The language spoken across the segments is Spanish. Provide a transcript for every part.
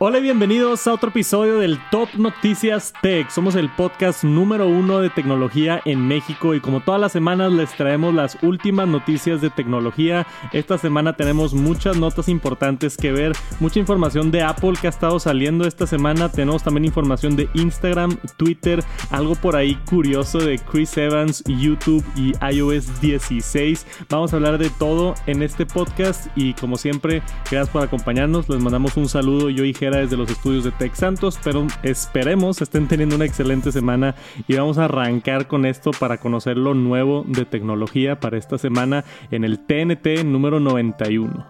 Hola y bienvenidos a otro episodio del Top Noticias Tech. Somos el podcast número uno de tecnología en México y como todas las semanas les traemos las últimas noticias de tecnología. Esta semana tenemos muchas notas importantes que ver, mucha información de Apple que ha estado saliendo esta semana. Tenemos también información de Instagram, Twitter, algo por ahí curioso de Chris Evans, YouTube y iOS 16. Vamos a hablar de todo en este podcast y como siempre, gracias por acompañarnos. Les mandamos un saludo yo y desde los estudios de Tech Santos, pero esperemos estén teniendo una excelente semana y vamos a arrancar con esto para conocer lo nuevo de tecnología para esta semana en el TNT número 91.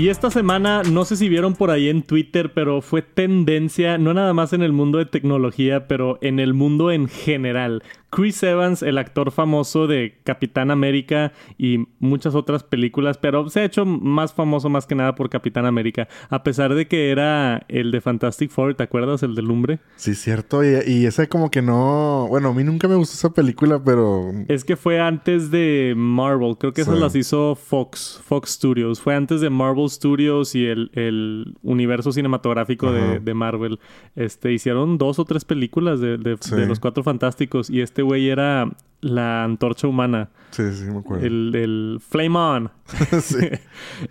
Y esta semana, no sé si vieron por ahí en Twitter, pero fue tendencia, no nada más en el mundo de tecnología, pero en el mundo en general. Chris Evans, el actor famoso de Capitán América y muchas otras películas, pero se ha hecho más famoso más que nada por Capitán América, a pesar de que era el de Fantastic Four, ¿te acuerdas? El de Lumbre. Sí, cierto, y, y ese como que no, bueno, a mí nunca me gustó esa película, pero... Es que fue antes de Marvel, creo que esas las hizo Fox, Fox Studios, fue antes de Marvel Studios y el, el universo cinematográfico de, de, Marvel. Este, hicieron dos o tres películas de, de, de los Cuatro Fantásticos y este este güey era la antorcha humana. Sí, sí, me acuerdo. El, el Flame On. sí.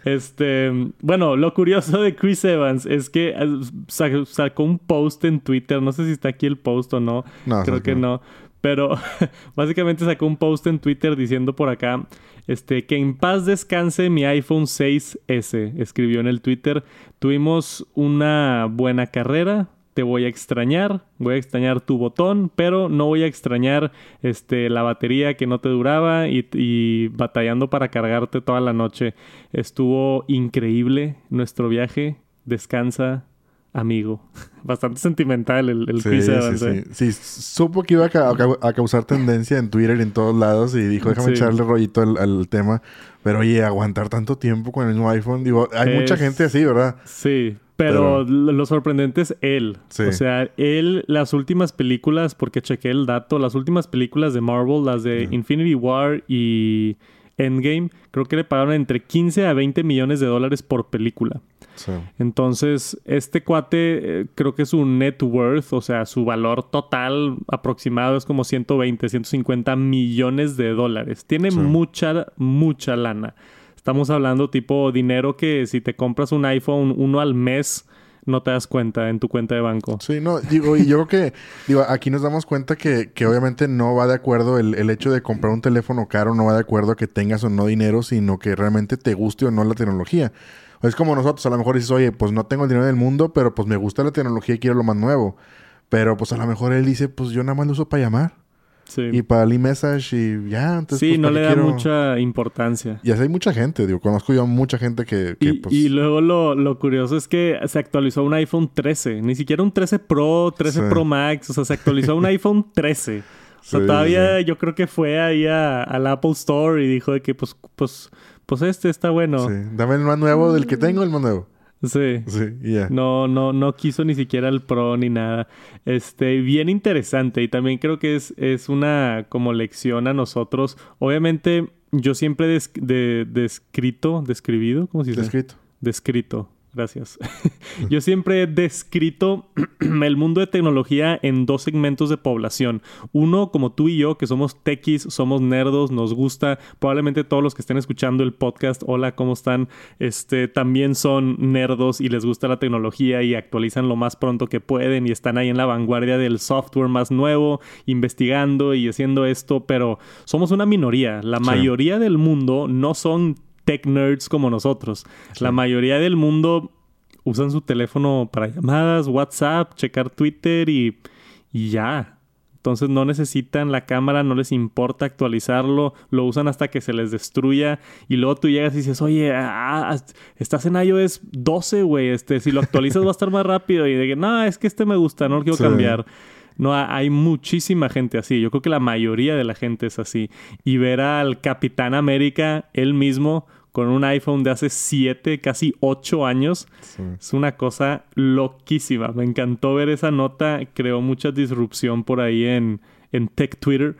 Este, bueno, lo curioso de Chris Evans es que eh, sacó un post en Twitter. No sé si está aquí el post o no. no Creo que no. Pero básicamente sacó un post en Twitter diciendo por acá, este, que en paz descanse mi iPhone 6S. Escribió en el Twitter. Tuvimos una buena carrera te voy a extrañar, voy a extrañar tu botón, pero no voy a extrañar este, la batería que no te duraba y, batallando para cargarte toda la noche. Estuvo increíble nuestro viaje. Descansa, amigo. Bastante sentimental el, el sí, sí, sí, supo que iba a, causar tendencia en Twitter y en todos lados y dijo, déjame echarle rollito al, tema. Pero oye, aguantar tanto tiempo con el mismo iPhone, digo, hay mucha gente así, ¿verdad? Sí, pero, lo sorprendente es él. O sea, él, las últimas películas, porque chequé el dato, las últimas películas de Marvel, las de Infinity War y Endgame, creo que le pagaron entre 15 a 20 millones de dólares por película. Entonces, este cuate, eh, creo que su net worth, o sea, su valor total aproximado es como 120, 150 millones de dólares. Tiene mucha, mucha lana. Estamos hablando tipo dinero que si te compras un iPhone uno al mes, no te das cuenta en tu cuenta de banco. Sí, no, digo, y yo creo que, digo, aquí nos damos cuenta que, que obviamente no va de acuerdo el, el, hecho de comprar un teléfono caro, no va de acuerdo a que tengas o no dinero, sino que realmente te guste o no la tecnología. Es como nosotros, a lo mejor dices, oye, pues no tengo el dinero del mundo, pero pues me gusta la tecnología y quiero lo más nuevo. Pero pues a lo mejor él dice, pues yo nada más lo uso para llamar. Y para el message y ya. Entonces, sí, pues, no le da mucha importancia. Y así hay mucha gente, digo, conozco yo mucha gente que... y, pues... y, luego lo, lo, curioso es que se actualizó un iPhone 13, ni siquiera un 13 Pro, 13 Pro Max, o sea, se actualizó un iPhone 13. O sea, todavía yo creo que fue ahí a, al Apple Store y dijo de que pues, pues, pues este está bueno. Sí, dame el más nuevo del que tengo, el más nuevo. Sí. Sí, ya. No, no, no quiso ni siquiera el pro ni nada. Este, bien interesante. Y también creo que es, es una como lección a nosotros. Obviamente, yo siempre he de, descrito, describido, ¿cómo se dice? Descrito. Descrito Gracias. Yo siempre he descrito el mundo de tecnología en dos segmentos de población. Uno, como tú y yo, que somos techis, somos nerdos, nos gusta. Probablemente todos los que estén escuchando el podcast, hola, ¿cómo están? Este, también son nerdos y les gusta la tecnología y actualizan lo más pronto que pueden y están ahí en la vanguardia del software más nuevo, investigando y haciendo esto, pero somos una minoría. La mayoría del mundo no son tech nerds como nosotros. La mayoría del mundo usan su teléfono para llamadas, WhatsApp, checar Twitter y, y ya. Entonces no necesitan la cámara, no les importa actualizarlo, lo usan hasta que se les destruya y luego tú llegas y dices, oye, ah, estás en iOS 12, güey, este, si lo actualizas va a estar más rápido y de que, no, es que este me gusta, no lo quiero cambiar. No, hay muchísima gente así. Yo creo que la mayoría de la gente es así. Y ver al Capitán América, él mismo, con un iPhone de hace 7, casi 8 años. Es una cosa loquísima. Me encantó ver esa nota. Creó mucha disrupción por ahí en, en Tech Twitter.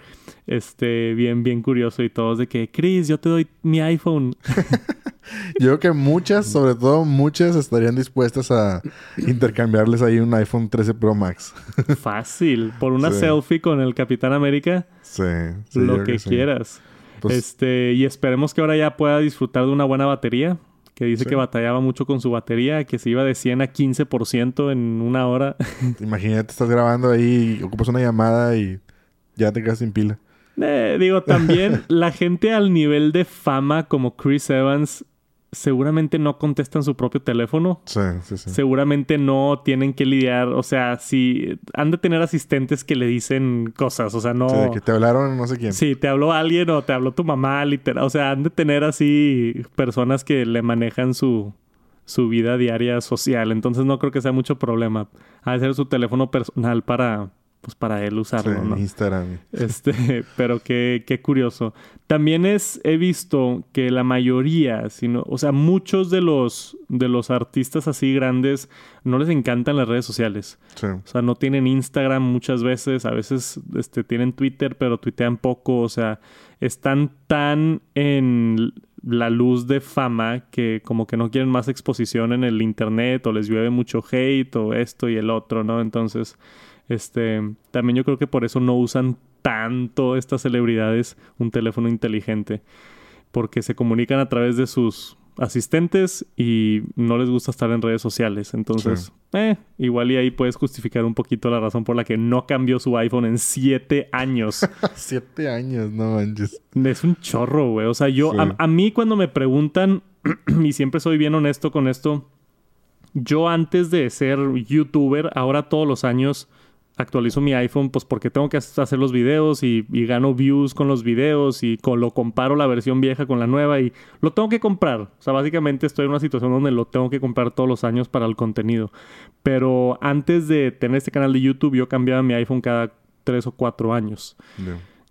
Este, bien, bien curioso y todos de que, Chris, yo te doy mi iPhone. yo creo que muchas, sobre todo muchas, estarían dispuestas a intercambiarles ahí un iPhone 13 Pro Max. Fácil. Por una selfie con el Capitán América. Sí. lo que, quieras. Pues este, y esperemos que ahora ya pueda disfrutar de una buena batería que dice que batallaba mucho con su batería, que se iba de 100 a 15% en una hora. Imagínate, estás grabando ahí, ocupas una llamada y ya te quedas sin pila. Eh, digo, también la gente al nivel de fama como Chris Evans seguramente no contestan su propio teléfono. Sí, sí, sí. Seguramente no tienen que lidiar, o sea, si han de tener asistentes que le dicen cosas, o sea, no... Sí, que te hablaron no sé quién. Sí, te habló alguien o te habló tu mamá, literal. O sea, han de tener así personas que le manejan su, su vida diaria social. Entonces no creo que sea mucho problema. Ha de ser su teléfono personal para pues para él usarlo, ¿no? Instagram. Este, pero qué, qué curioso. También es, he visto que la mayoría, sino, o sea, muchos de los, de los artistas así grandes no les encantan las redes sociales. Sí. O sea, no tienen Instagram muchas veces, a veces este, tienen Twitter, pero tuitean poco, o sea, están tan en la luz de fama que como que no quieren más exposición en el internet o les llueve mucho hate o esto y el otro, ¿no? Entonces este, también yo creo que por eso no usan tanto estas celebridades un teléfono inteligente, porque se comunican a través de sus asistentes y no les gusta estar en redes sociales. Entonces, eh, igual y ahí puedes justificar un poquito la razón por la que no cambió su iPhone en siete años. siete años, no manches. Es un chorro, güey. O sea, yo, a, a mí cuando me preguntan, y siempre soy bien honesto con esto, yo antes de ser youtuber, ahora todos los años actualizo mi iPhone, pues porque tengo que hacer los videos y, gano views con los videos y con, lo comparo la versión vieja con la nueva y lo tengo que comprar. O sea, básicamente estoy en una situación donde lo tengo que comprar todos los años para el contenido. Pero antes de tener este canal de YouTube, yo cambiaba mi iPhone cada tres o cuatro años.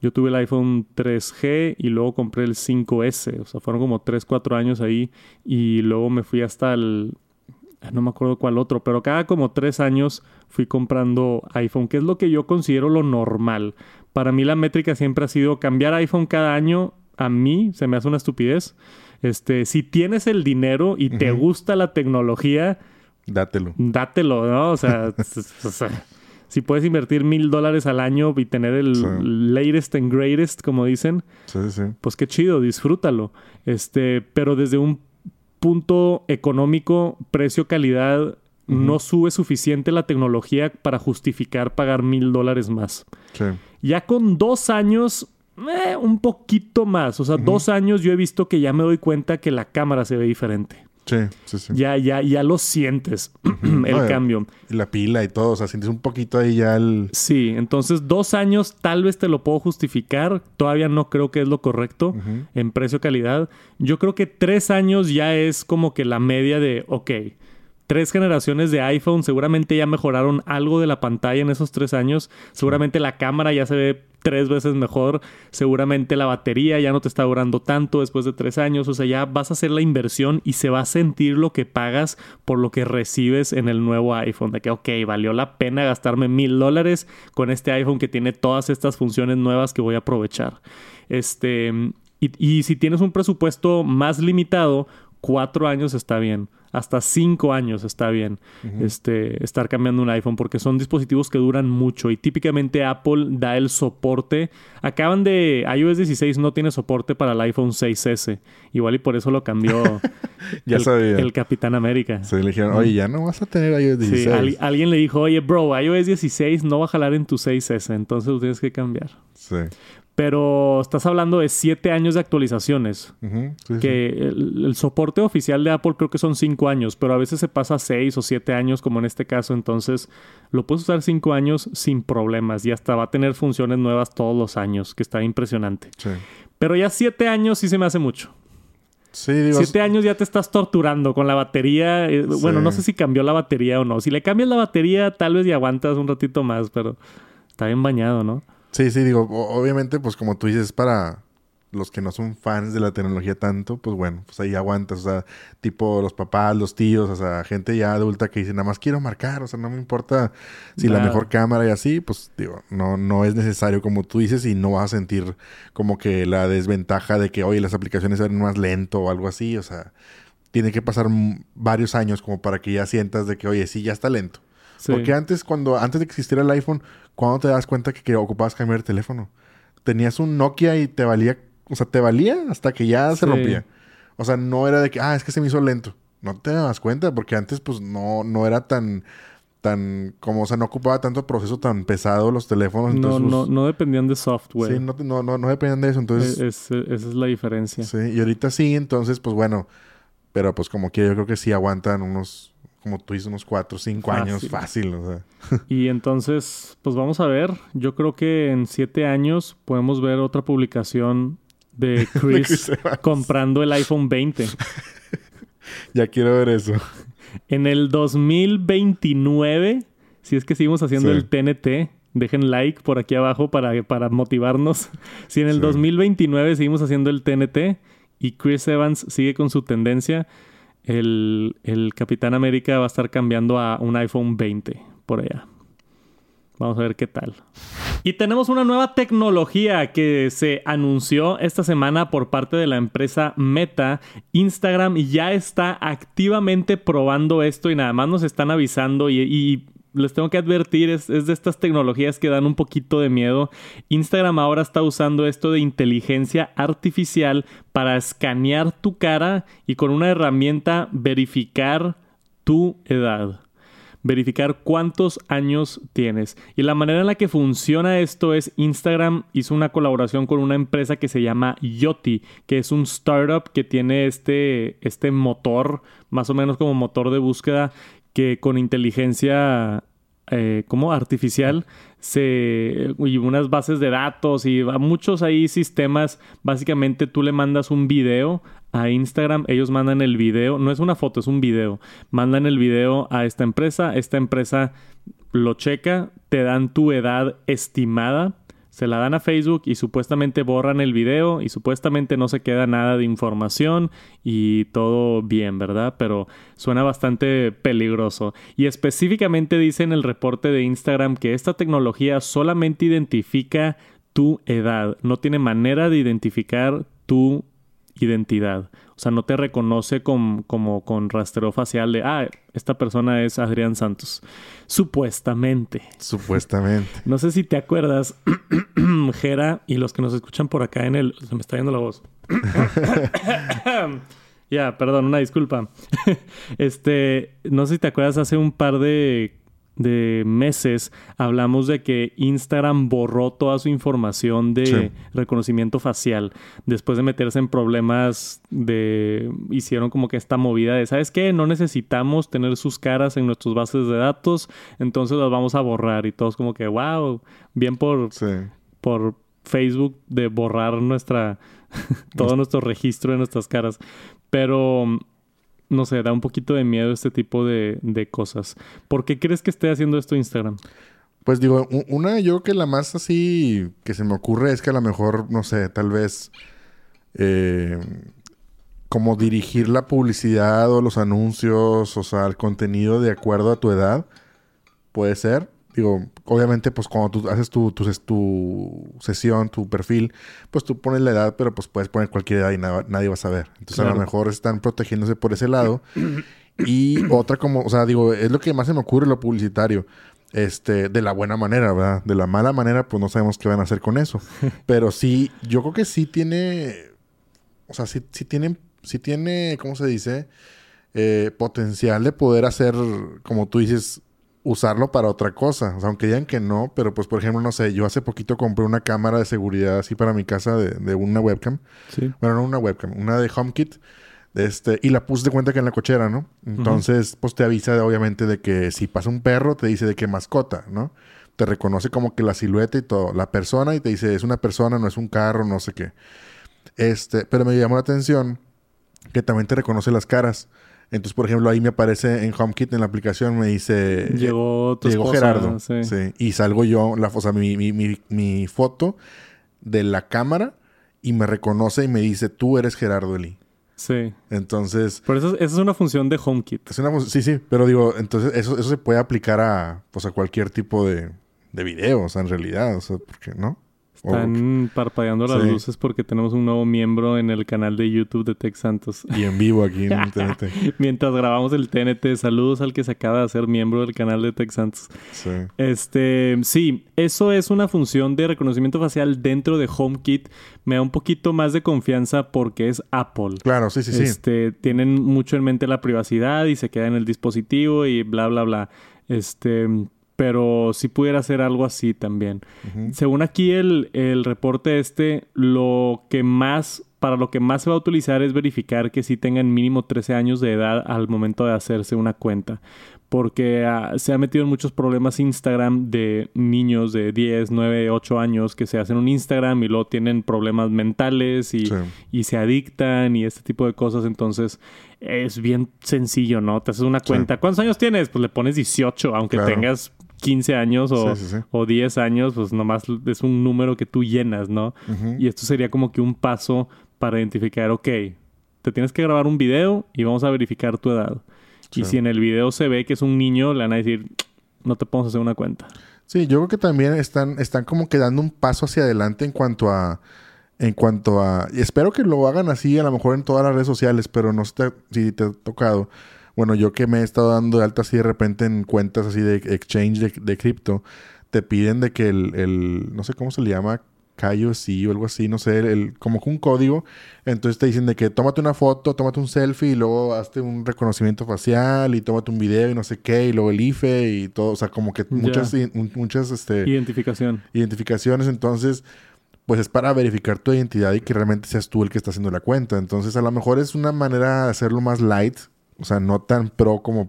Yo tuve el iPhone 3G y luego compré el 5S. O sea, fueron como 3, 4 años ahí. Y luego me fui hasta el no me acuerdo cuál otro, pero cada como tres años fui comprando iPhone, que es lo que yo considero lo normal. Para mí la métrica siempre ha sido cambiar iPhone cada año. A mí se me hace una estupidez. Este, si tienes el dinero y te gusta la tecnología, dátelo. Dátelo, ¿no? O sea, si puedes invertir mil dólares al año y tener el latest and greatest, como dicen, pues qué chido, disfrútalo. Este, pero desde un punto económico, precio-calidad, no sube suficiente la tecnología para justificar pagar mil dólares más. Ya con dos años, eh, un poquito más. O sea, dos años yo he visto que ya me doy cuenta que la cámara se ve diferente. Sí, sí, sí. Ya, ya, ya lo sientes, el cambio. La pila y todo, o sea, sientes un poquito ahí ya el... Sí, entonces dos años tal vez te lo puedo justificar, todavía no creo que es lo correcto en precio-calidad. Yo creo que tres años ya es como que la media de, ok, tres generaciones de iPhone seguramente ya mejoraron algo de la pantalla en esos tres años. Seguramente la cámara ya se ve tres veces mejor. Seguramente la batería ya no te está durando tanto después de tres años. O sea, ya vas a hacer la inversión y se va a sentir lo que pagas por lo que recibes en el nuevo iPhone. De que, ok, valió la pena gastarme mil dólares con este iPhone que tiene todas estas funciones nuevas que voy a aprovechar. Este, y, y si tienes un presupuesto más limitado, cuatro años está bien hasta cinco años está bien este, estar cambiando un iPhone porque son dispositivos que duran mucho y típicamente Apple da el soporte. Acaban de iOS 16 no tiene soporte para el iPhone 6S. Igual y por eso lo cambió ya el, sabía. el Capitán América. Se le dijeron, oye, ya no vas a tener iOS 16. Sí, alguien le dijo, oye, bro, iOS 16 no va a jalar en tu 6S, entonces lo tienes que cambiar. Sí. Pero estás hablando de siete años de actualizaciones. que El, soporte oficial de Apple creo que son cinco años, pero a veces se pasa a seis o siete años, como en este caso. Entonces, lo puedes usar cinco años sin problemas y hasta va a tener funciones nuevas todos los años, que está impresionante. Pero ya siete años sí se me hace mucho. Sí, digo... Siete años ya te estás torturando con la batería. Eh, bueno, no sé si cambió la batería o no. Si le cambias la batería, tal vez y aguantas un ratito más, pero está bien bañado, ¿no? Sí, sí, digo, obviamente, pues como tú dices, para los que no son fans de la tecnología tanto, pues bueno, pues ahí aguantas, o sea, tipo los papás, los tíos, o sea, gente ya adulta que dice, nada más quiero marcar, o sea, no me importa si la mejor cámara y así, pues digo, no, no es necesario como tú dices y no vas a sentir como que la desventaja de que, oye, las aplicaciones eran más lento o algo así, o sea, tiene que pasar varios años como para que ya sientas de que, oye, sí, ya está lento. Porque antes, cuando, antes de que existiera el iPhone, ¿cuándo te das cuenta que, que ocupabas cambiar el teléfono? Tenías un Nokia y te valía o sea, te valía hasta que ya se rompía. O sea, no era de que, ah, es que se me hizo lento. No te das cuenta, porque antes, pues, no, no era tan tan como o sea no ocupaba tanto proceso tan pesado los teléfonos no no no dependían de software sí no no no, no dependían de eso entonces esa es la diferencia sí y ahorita sí entonces pues bueno pero pues como que yo creo que sí aguantan unos como tú dices unos cuatro o cinco años fácil o sea. y entonces pues vamos a ver yo creo que en siete años podemos ver otra publicación de Chris, comprando el iPhone 20. ya quiero ver eso. En el 2029, si es que seguimos haciendo el TNT, dejen like por aquí abajo para, para motivarnos. Si en el 2029 seguimos haciendo el TNT y Chris Evans sigue con su tendencia, el, Capitán América va a estar cambiando a un iPhone 20 por allá. Vamos a ver qué tal. Y tenemos una nueva tecnología que se anunció esta semana por parte de la empresa Meta. Instagram ya está activamente probando esto y nada más nos están avisando y, les tengo que advertir, es, de estas tecnologías que dan un poquito de miedo. Instagram ahora está usando esto de inteligencia artificial para escanear tu cara y con una herramienta verificar tu edad verificar cuántos años tienes. Y la manera en la que funciona esto es Instagram hizo una colaboración con una empresa que se llama Yoti, que es un startup que tiene este, este motor, más o menos como motor de búsqueda, que con inteligencia eh, como artificial se, y unas bases de datos y muchos ahí sistemas. Básicamente tú le mandas un video a Instagram, ellos mandan el video, no es una foto, es un video. Mandan el video a esta empresa, esta empresa lo checa, te dan tu edad estimada, se la dan a Facebook y supuestamente borran el video y supuestamente no se queda nada de información y todo bien, ¿verdad? Pero suena bastante peligroso. Y específicamente dice en el reporte de Instagram que esta tecnología solamente identifica tu edad, no tiene manera de identificar tu identidad. O sea, no te reconoce como con rastreo facial de, ah, esta persona es Adrián Santos. Supuestamente. Supuestamente. No sé si te acuerdas, Jera, y los que nos escuchan por acá en el... Se me está yendo la voz. Ya, perdón, una disculpa. este, no sé si te acuerdas, hace un par de de meses hablamos de que Instagram borró toda su información de reconocimiento facial. Después de meterse en problemas de hicieron como que esta movida de sabes qué no necesitamos tener sus caras en nuestras bases de datos entonces las vamos a borrar. Y todos como que wow bien por por Facebook de borrar nuestra todo nuestro registro de nuestras caras pero no sé, da un poquito de miedo este tipo de, cosas. ¿Por qué crees que esté haciendo esto Instagram? Pues digo, una yo que la más así que se me ocurre es que a lo mejor, no sé, tal vez eh, como dirigir la publicidad o los anuncios, o sea, el contenido de acuerdo a tu edad, puede ser. Digo, obviamente, pues cuando tú haces tu, tu, sesión, tu perfil, pues tú pones la edad, pero pues puedes poner cualquier edad y nadie va a saber. Entonces a lo mejor están protegiéndose por ese lado. y otra como, o sea, digo, es lo que más se me ocurre lo publicitario. Este, de la buena manera, ¿verdad? De la mala manera, pues no sabemos qué van a hacer con eso. Pero sí, yo creo que sí tiene, o sea, sí, sí tiene, sí tiene, ¿cómo se dice? Eh, potencial de poder hacer, como tú dices, usarlo para otra cosa. O sea, aunque digan que no, pero pues por ejemplo, no sé, yo hace poquito compré una cámara de seguridad así para mi casa de, una webcam. Sí. Bueno, no una webcam, una de HomeKit. Este, y la puse de cuenta que en la cochera, ¿no? Entonces, pues te avisa obviamente de que si pasa un perro, te dice de qué mascota, ¿no? Te reconoce como que la silueta y todo, la persona y te dice es una persona, no es un carro, no sé qué. Este, pero me llamó la atención que también te reconoce las caras. Entonces, por ejemplo, ahí me aparece en HomeKit en la aplicación, me dice... Llegó tu Llegó Gerardo. Sí. Y salgo yo, la, o sea, mi, mi, mi, foto de la cámara y me reconoce y me dice, tú eres Gerardo Eli. Sí. Entonces... Pero eso, esa es una función de HomeKit. Es una, sí, sí, pero digo, entonces eso, eso se puede aplicar a, pues, a cualquier tipo de, de video, o sea, en realidad, o sea, porque, ¿no? Están parpadeando las luces porque tenemos un nuevo miembro en el canal de YouTube de Tech Santos. Y en vivo aquí en el TNT. Mientras grabamos el TNT, saludos al que se acaba de hacer miembro del canal de Tech Santos. Sí. Este, sí, eso es una función de reconocimiento facial dentro de HomeKit. Me da un poquito más de confianza porque es Apple. Claro, sí, sí, sí. Este, tienen mucho en mente la privacidad y se queda en el dispositivo y bla, bla, bla. Este, pero si pudiera hacer algo así también. Según aquí el, el, reporte este, lo que más, para lo que más se va a utilizar es verificar que sí tengan mínimo 13 años de edad al momento de hacerse una cuenta. Porque ah, se ha metido en muchos problemas Instagram de niños de 10, 9, 8 años que se hacen un Instagram y luego tienen problemas mentales y, y se adictan y este tipo de cosas. Entonces es bien sencillo, ¿no? Te haces una cuenta. ¿Cuántos años tienes? Pues le pones 18, aunque tengas 15 años o, o, 10 años, pues nomás es un número que tú llenas, ¿no? Y esto sería como que un paso para identificar, ok, te tienes que grabar un video y vamos a verificar tu edad. Y si en el video se ve que es un niño, le van a decir, no te podemos hacer una cuenta. Sí, yo creo que también están, están como que dando un paso hacia adelante en cuanto a... En cuanto a... Y espero que lo hagan así, a lo mejor en todas las redes sociales, pero no sé si te ha tocado bueno, yo que me he estado dando de alta así de repente en cuentas así de exchange de, cripto, te piden de que el, no sé cómo se le llama, sí o algo así, no sé, el, como que un código. Entonces te dicen de que tómate una foto, tómate un selfie y luego hazte un reconocimiento facial y tómate un video y no sé qué y luego el IFE y todo, o sea, como que muchas, muchas, este... Identificación. Identificaciones, entonces pues es para verificar tu identidad y que realmente seas tú el que está haciendo la cuenta. Entonces, a lo mejor es una manera de hacerlo más light, o sea, no tan pro como,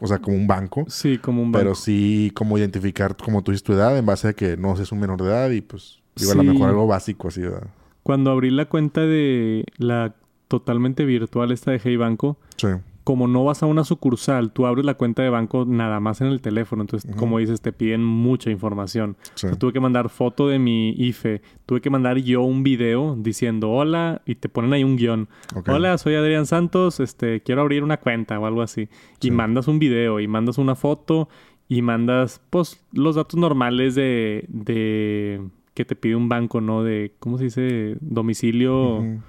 o sea, como un banco. Sí, como un banco. Pero sí como identificar, como tú dices, tu edad en base a que no seas un menor de edad y pues, digo, a lo mejor algo básico así, ¿verdad? Cuando abrí la cuenta de la totalmente virtual esta de Hey Banco, sí como no vas a una sucursal, tú abres la cuenta de banco nada más en el teléfono. Entonces, como dices, te piden mucha información. tuve que mandar foto de mi IFE. Tuve que mandar yo un video diciendo hola y te ponen ahí un guion. Hola, soy Adrián Santos, este, quiero abrir una cuenta o algo así. Y mandas un video y mandas una foto y mandas, pues, los datos normales de, de que te pide un banco, ¿no? De, ¿cómo se dice? Domicilio.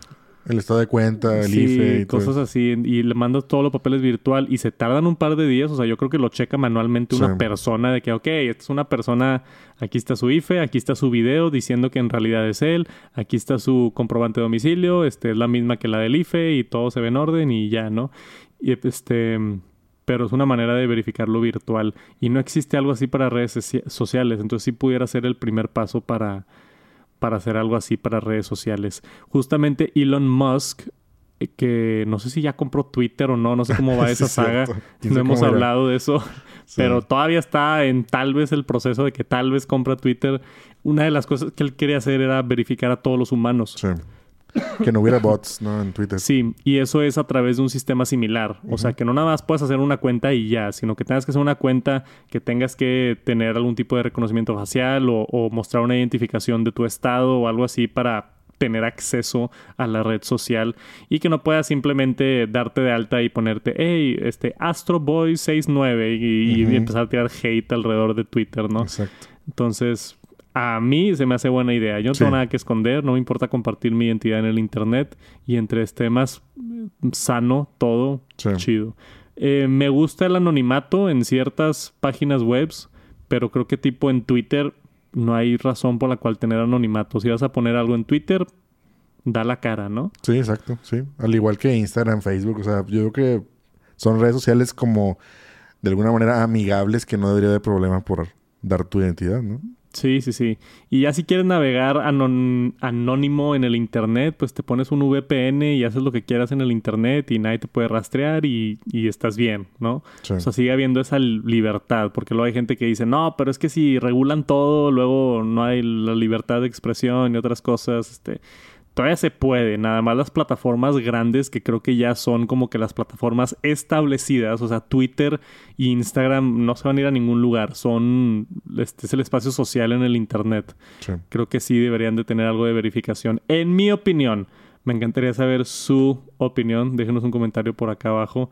El estado de cuenta, el IFE y cosas así. Y le mandas todos los papeles virtual y se tardan un par de días. O sea, yo creo que lo checa manualmente una persona de que, ok, esta es una persona, aquí está su IFE, aquí está su video diciendo que en realidad es él, aquí está su comprobante de domicilio, este es la misma que la del IFE y todo se ve en orden y ya, ¿no? Y este pero es una manera de verificarlo virtual y no existe algo así para redes sociales, entonces sí pudiera ser el primer paso para para hacer algo así para redes sociales. Justamente Elon Musk, eh, que no sé si ya compró Twitter o no, no sé cómo va esa saga, no hemos hablado de eso, pero todavía está en tal vez el proceso de que tal vez compra Twitter. Una de las cosas que él quería hacer era verificar a todos los humanos. Sí. Que no hubiera bots, ¿no? En Twitter. Sí, y eso es a través de un sistema similar. O sea, que no nada más puedes hacer una cuenta y ya, sino que tengas que hacer una cuenta que tengas que tener algún tipo de reconocimiento facial o, mostrar una identificación de tu estado o algo así para tener acceso a la red social y que no puedas simplemente darte de alta y ponerte, hey, este Astro Boy 69 y, y empezar a tirar hate alrededor de Twitter, ¿no? Exacto. Entonces, a mí se me hace buena idea. Yo no tengo nada que esconder, no me importa compartir mi identidad en el internet y entre este más sano todo, chido. Eh, me gusta el anonimato en ciertas páginas webs, pero creo que tipo en Twitter no hay razón por la cual tener anonimato. Si vas a poner algo en Twitter, da la cara, ¿no? Sí, exacto, sí. Al igual que Instagram, Facebook, o sea, yo creo que son redes sociales como de alguna manera amigables que no debería haber problema por dar tu identidad, ¿no? Sí, sí, sí. Y ya si quieres navegar anónimo en el Internet, pues te pones un VPN y haces lo que quieras en el Internet y nadie te puede rastrear y, estás bien, ¿no? O sea, sigue habiendo esa libertad, porque luego hay gente que dice, no, pero es que si regulan todo, luego no hay la libertad de expresión y otras cosas, este todavía se puede, nada más las plataformas grandes que creo que ya son como que las plataformas establecidas, o sea, Twitter e Instagram no se van a ir a ningún lugar, son, este es el espacio social en el Internet. Creo que sí deberían de tener algo de verificación, en mi opinión. Me encantaría saber su opinión, déjenos un comentario por acá abajo.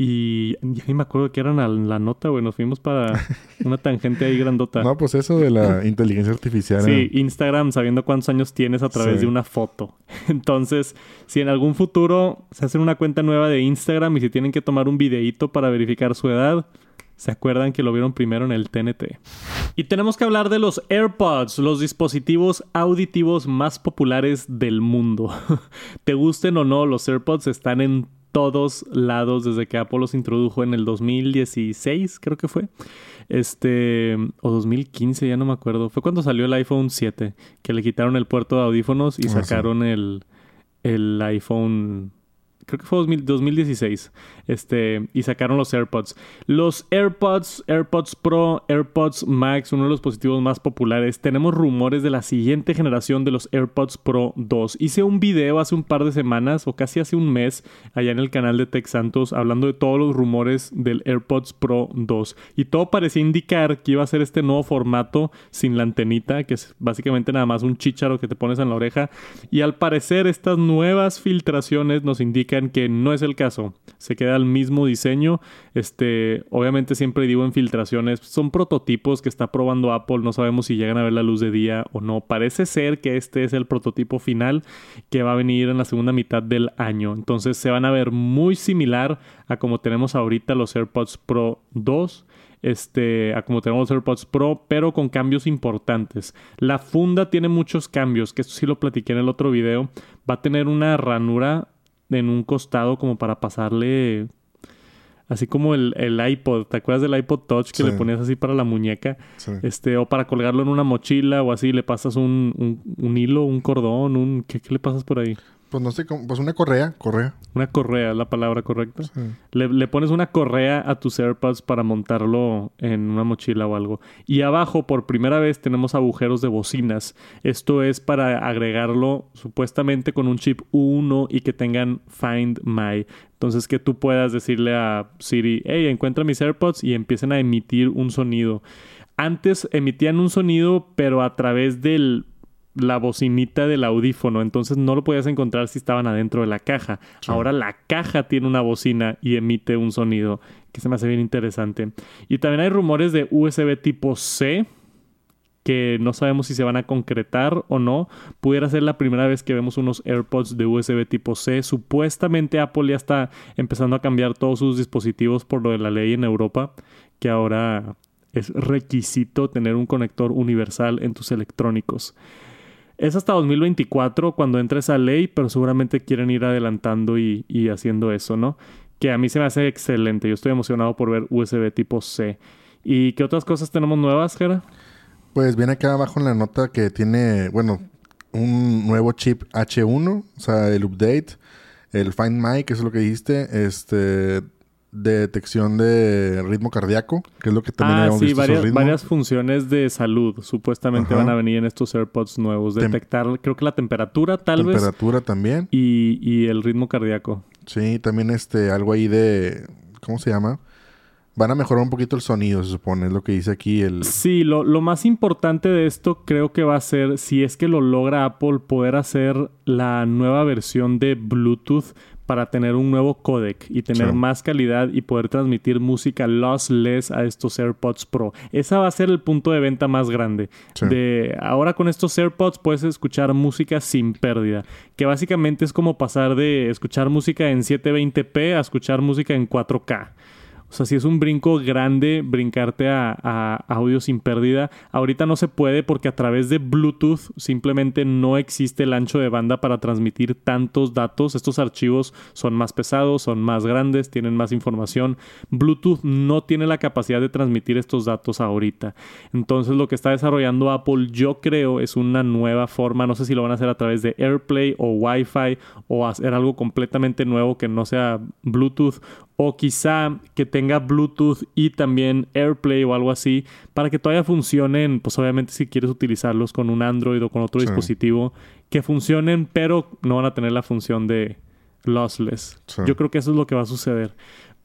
Y ya ni me acuerdo que eran la, nota, güey. Nos fuimos para una tangente ahí grandota. No, pues eso de la inteligencia artificial. Sí, ¿eh? Instagram sabiendo cuántos años tienes a través de una foto. Entonces, si en algún futuro se hacen una cuenta nueva de Instagram y si tienen que tomar un videíto para verificar su edad, se acuerdan que lo vieron primero en el TNT. Y tenemos que hablar de los AirPods, los dispositivos auditivos más populares del mundo. Te gusten o no, los AirPods están en todos lados desde que Apple los introdujo en el 2016, creo que fue. Este, o 2015, ya no me acuerdo. Fue cuando salió el iPhone 7, que le quitaron el puerto de audífonos y ah, sacaron el, el iPhone creo que fue 2016, este, y sacaron los AirPods. Los AirPods, AirPods Pro, AirPods Max, uno de los dispositivos más populares. Tenemos rumores de la siguiente generación de los AirPods Pro 2. Hice un video hace un par de semanas o casi hace un mes allá en el canal de Tech Santos hablando de todos los rumores del AirPods Pro 2 y todo parecía indicar que iba a ser este nuevo formato sin la antenita, que es básicamente nada más un chícharo que te pones en la oreja y al parecer estas nuevas filtraciones nos indican que no es el caso. Se queda el mismo diseño. Este, obviamente siempre digo en filtraciones, son prototipos que está probando Apple, no sabemos si llegan a ver la luz de día o no. Parece ser que este es el prototipo final que va a venir en la segunda mitad del año. Entonces se van a ver muy similar a como tenemos ahorita los AirPods Pro 2 este, a como tenemos los AirPods Pro, pero con cambios importantes. La funda tiene muchos cambios, que esto sí lo platiqué en el otro video. Va a tener una ranura en un costado como para pasarle así como el, el, iPod, ¿te acuerdas del iPod Touch que le ponías así para la muñeca? Este, o para colgarlo en una mochila o así, le pasas un, un, un hilo, un cordón, un ¿qué, ¿qué, le pasas por ahí? Pues no sé, pues una correa, correa. Una correa, la palabra correcta. Le, pones una correa a tus AirPods para montarlo en una mochila o algo. Y abajo, por primera vez, tenemos agujeros de bocinas. Esto es para agregarlo supuestamente con un chip 1 y que tengan Find My. Entonces que tú puedas decirle a Siri, hey, encuentra mis AirPods y empiecen a emitir un sonido. Antes emitían un sonido, pero a través del la bocinita del audífono, entonces no lo podías encontrar si estaban adentro de la caja. Ahora la caja tiene una bocina y emite un sonido que se me hace bien interesante. Y también hay rumores de USB tipo C que no sabemos si se van a concretar o no. Pudiera ser la primera vez que vemos unos AirPods de USB tipo C. Supuestamente Apple ya está empezando a cambiar todos sus dispositivos por lo de la ley en Europa, que ahora es requisito tener un conector universal en tus electrónicos. Es hasta 2024 cuando entra esa ley, pero seguramente quieren ir adelantando y, haciendo eso, ¿no? Que a mí se me hace excelente. Yo estoy emocionado por ver USB tipo C. ¿Y qué otras cosas tenemos nuevas, Jera? Pues viene acá abajo en la nota que tiene, bueno, un nuevo chip H1, o sea, el update, el Find My, que es lo que dijiste, este de detección de ritmo cardíaco, que es lo que también ah, sí, varias, varias funciones de salud supuestamente van a venir en estos AirPods nuevos. Detectar, creo que la temperatura, tal vez. Temperatura también. Y, y, el ritmo cardíaco. Sí, también este, algo ahí de. ¿Cómo se llama? Van a mejorar un poquito el sonido, se supone, es lo que dice aquí el... Sí, lo, lo más importante de esto creo que va a ser, si es que lo logra Apple, poder hacer la nueva versión de Bluetooth para tener un nuevo codec y tener más calidad y poder transmitir música lossless a estos AirPods Pro. Esa va a ser el punto de venta más grande. De ahora con estos AirPods puedes escuchar música sin pérdida, que básicamente es como pasar de escuchar música en 720p a escuchar música en 4K. O sea, si es un brinco grande brincarte a, audio sin pérdida. Ahorita no se puede porque a través de Bluetooth simplemente no existe el ancho de banda para transmitir tantos datos. Estos archivos son más pesados, son más grandes, tienen más información. Bluetooth no tiene la capacidad de transmitir estos datos ahorita. Entonces lo que está desarrollando Apple yo creo es una nueva forma. No sé si lo van a hacer a través de AirPlay o Wi-Fi o hacer algo completamente nuevo que no sea Bluetooth o quizá que tenga Bluetooth y también AirPlay o algo así para que todavía funcionen, pues obviamente si quieres utilizarlos con un Android o con otro dispositivo, que funcionen pero no van a tener la función de lossless. Yo creo que eso es lo que va a suceder.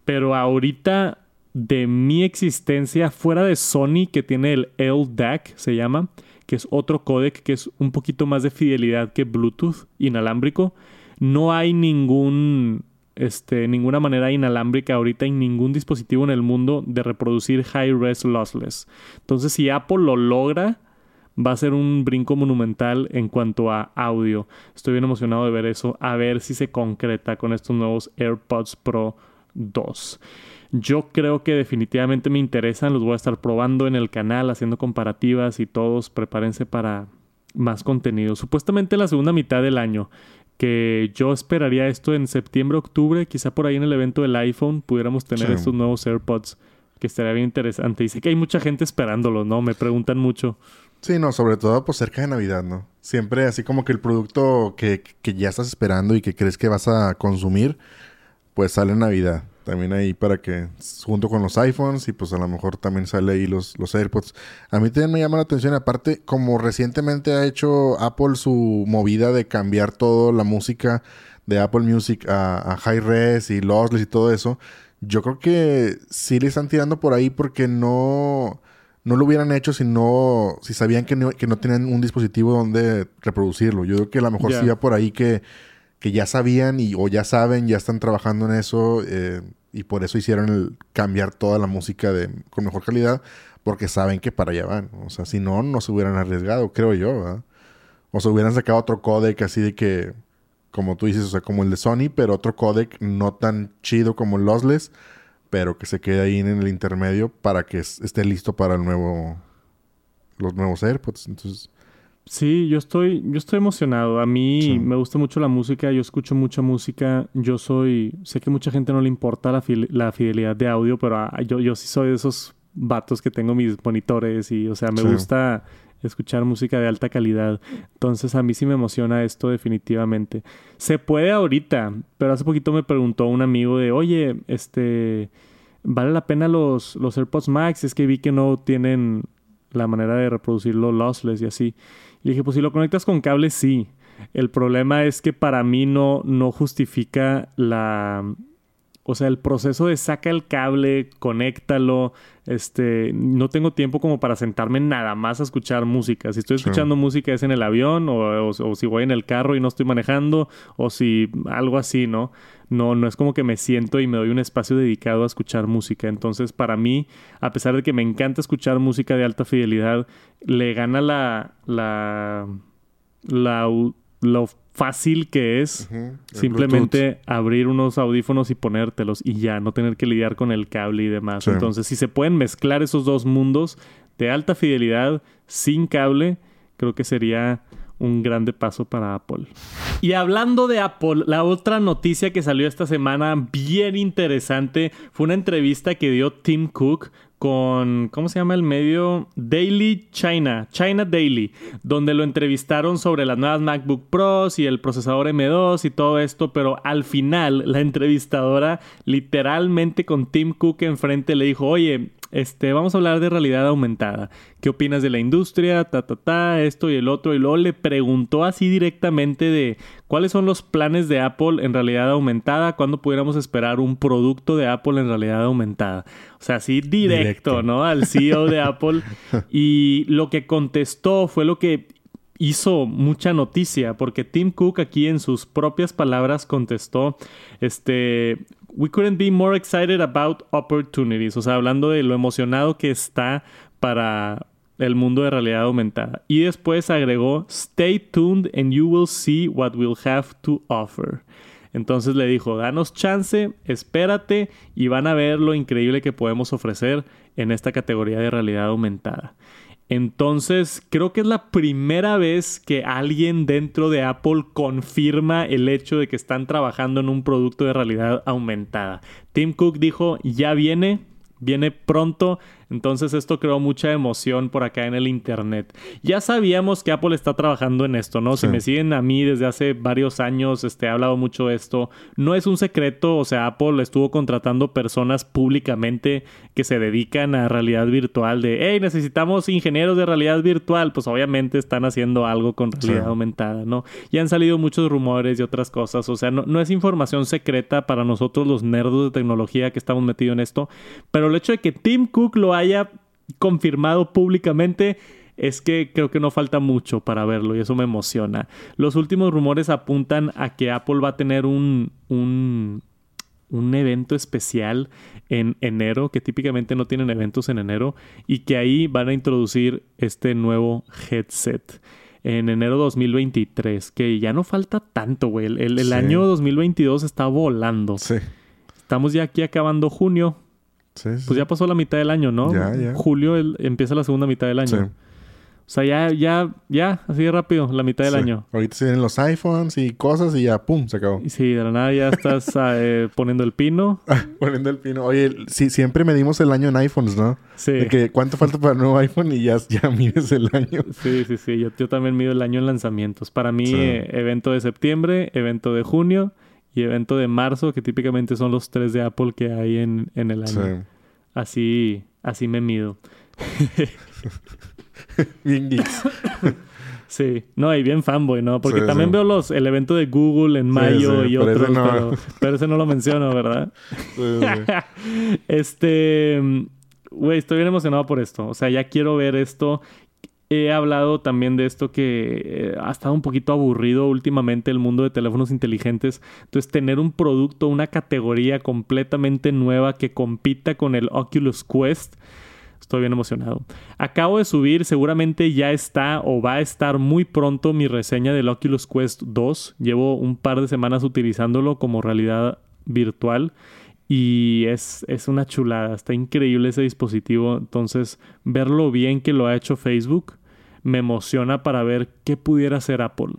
Pero ahorita de mi existencia fuera de Sony que tiene el LDAC se llama, que es otro codec que es un poquito más de fidelidad que Bluetooth inalámbrico, no hay ningún este, ninguna manera inalámbrica ahorita en ningún dispositivo en el mundo de reproducir high-res lossless. Entonces, si Apple lo logra, va a ser un brinco monumental en cuanto a audio. Estoy bien emocionado de ver eso, a ver si se concreta con estos nuevos AirPods Pro 2. Yo creo que definitivamente me interesan, los voy a estar probando en el canal, haciendo comparativas y todos prepárense para más contenido. Supuestamente la segunda mitad del año que yo esperaría esto en septiembre, octubre, quizá por ahí en el evento del iPhone pudiéramos tener estos nuevos AirPods, que estaría bien interesante. Dice que hay mucha gente esperándolo, ¿no? Me preguntan mucho. Sí, no, sobre todo pues cerca de Navidad, ¿no? Siempre así como que el producto que, que ya estás esperando y que crees que vas a consumir, pues sale en Navidad. También ahí para que, junto con los iPhones, y pues a lo mejor también sale ahí los, los AirPods. A mí también me llama la atención, aparte, como recientemente ha hecho Apple su movida de cambiar toda la música de Apple Music a, high res y lossless y todo eso, yo creo que sí le están tirando por ahí porque no, no lo hubieran hecho si no, si sabían que no, que no tenían un dispositivo donde reproducirlo. Yo creo que a lo mejor sí va por ahí que que ya sabían y, o ya saben, ya están trabajando en eso eh, y por eso hicieron el cambiar toda la música de, con mejor calidad porque saben que para allá van. O sea, si no, no se hubieran arriesgado, creo yo. O se hubieran sacado otro codec así de que, como tú dices, o sea, como el de Sony, pero otro codec no tan chido como el Lossless, pero que se quede ahí en el intermedio para que esté listo para el nuevo, los nuevos AirPods. Entonces, Sí, yo estoy, yo estoy emocionado. A mí me gusta mucho la música, yo escucho mucha música. Yo soy, sé que mucha gente no le importa la, la fidelidad de audio, pero ah, yo, yo sí soy de esos vatos que tengo mis monitores y, o sea, me gusta escuchar música de alta calidad. Entonces a mí sí me emociona esto definitivamente. Se puede ahorita, pero hace poquito me preguntó un amigo de, oye, este, ¿vale la pena los, los AirPods Max? Es que vi que no tienen la manera de reproducirlo lossless y así. Y dije, pues si lo conectas con cable, sí. El problema es que para mí no, no justifica la... O sea, el proceso de saca el cable, conéctalo. Este, no tengo tiempo como para sentarme nada más a escuchar música. Si estoy escuchando música es en el avión o, o, si voy en el carro y no estoy manejando o si algo así, ¿no? No, no es como que me siento y me doy un espacio dedicado a escuchar música. Entonces, para mí, a pesar de que me encanta escuchar música de alta fidelidad, le gana la, la, la lo fácil que es simplemente abrir unos audífonos y ponértelos y ya, no tener que lidiar con el cable y demás. Entonces, si se pueden mezclar esos dos mundos de alta fidelidad sin cable, creo que sería un grande paso para Apple. Y hablando de Apple, la otra noticia que salió esta semana bien interesante fue una entrevista que dio Tim Cook con, ¿cómo se llama el medio? Daily China, China Daily, donde lo entrevistaron sobre las nuevas MacBook Pros y el procesador M2 y todo esto, pero al final la entrevistadora literalmente con Tim Cook enfrente le dijo, oye, este, vamos a hablar de realidad aumentada. ¿Qué opinas de la industria? Ta, ta, ta, esto y el otro. Y luego le preguntó así directamente de cuáles son los planes de Apple en realidad aumentada, cuándo pudiéramos esperar un producto de Apple en realidad aumentada. O sea, así directo, ¿no? Al CEO de Apple. Y lo que contestó fue lo que hizo mucha noticia porque Tim Cook aquí en sus propias palabras contestó este we couldn't be more excited about opportunities, o sea, hablando de lo emocionado que está para el mundo de realidad aumentada. Y después agregó, stay tuned and you will see what we'll have to offer. Entonces le dijo, danos chance, espérate y van a ver lo increíble que podemos ofrecer en esta categoría de realidad aumentada. Entonces, creo que es la primera vez que alguien dentro de Apple confirma el hecho de que están trabajando en un producto de realidad aumentada. Tim Cook dijo, ya viene, viene pronto. Entonces esto creó mucha emoción por acá en el internet. Ya sabíamos que Apple está trabajando en esto, ¿no? Si me siguen a mí desde hace varios años, este, he hablado mucho de esto. No es un secreto, o sea, Apple estuvo contratando personas públicamente que se dedican a realidad virtual de, hey, necesitamos ingenieros de realidad virtual. Pues obviamente están haciendo algo con realidad aumentada, ¿no? Y han salido muchos rumores y otras cosas. O sea, no, no es información secreta para nosotros los nerdos de tecnología que estamos metidos en esto. Pero el hecho de que Tim Cook lo haya confirmado públicamente es que creo que no falta mucho para verlo y eso me emociona. Los últimos rumores apuntan a que Apple va a tener un, un, un evento especial en enero, que típicamente no tienen eventos en enero, y que ahí van a introducir este nuevo headset en enero 2023, que ya no falta tanto, güey. El, el, año 2022 está volando. Sí. Estamos ya aquí acabando junio. Pues ya pasó la mitad del año, ¿no? Ya, ya. Julio empieza la segunda mitad del año. Sí. O sea, ya, ya, ya, así de rápido, la mitad del año. Ahorita se vienen los iPhones y cosas y ya, pum, se acabó. Y sí, de la nada ya estás eh, poniendo el pino. poniendo el pino. Oye, sí, siempre medimos el año en iPhones, ¿no? Sí. De que cuánto falta para el nuevo iPhone y ya, ya mides el año. Sí, sí, sí. Yo, yo también mido el año en lanzamientos. Para mí, eh, evento de septiembre, evento de junio y evento de marzo, que típicamente son los tres de Apple que hay en, en el año. Sí. Así, así me mido. bien geeks. Sí, no, y bien fanboy, ¿no? Porque sí, también sí. veo los, el evento de Google en mayo y otros, no. pero, pero ese no lo menciono, ¿verdad? este, güey, estoy bien emocionado por esto. O sea, ya quiero ver esto. He hablado también de esto que eh, ha estado un poquito aburrido últimamente el mundo de teléfonos inteligentes. Entonces, tener un producto, una categoría completamente nueva que compita con el Oculus Quest Estoy bien emocionado. Acabo de subir, seguramente ya está o va a estar muy pronto mi reseña del Oculus Quest 2. Llevo un par de semanas utilizándolo como realidad virtual y es, es una chulada. Está increíble ese dispositivo. Entonces, ver lo bien que lo ha hecho Facebook me emociona para ver qué pudiera hacer Apple.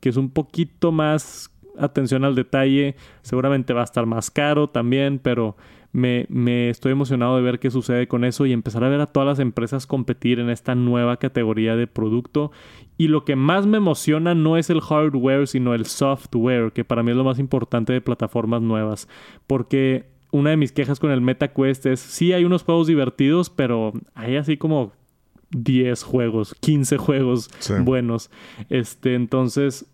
Que es un poquito más atención al detalle. Seguramente va a estar más caro también, pero me, estoy emocionado de ver qué sucede con eso y empezar a ver a todas las empresas competir en esta nueva categoría de producto. Y lo que más me emociona no es el hardware, sino el software, que para mí es lo más importante de plataformas nuevas. Porque una de mis quejas con el MetaQuest es, sí hay unos juegos divertidos, pero hay así como 10 juegos, 15 juegos sí. buenos. Este, entonces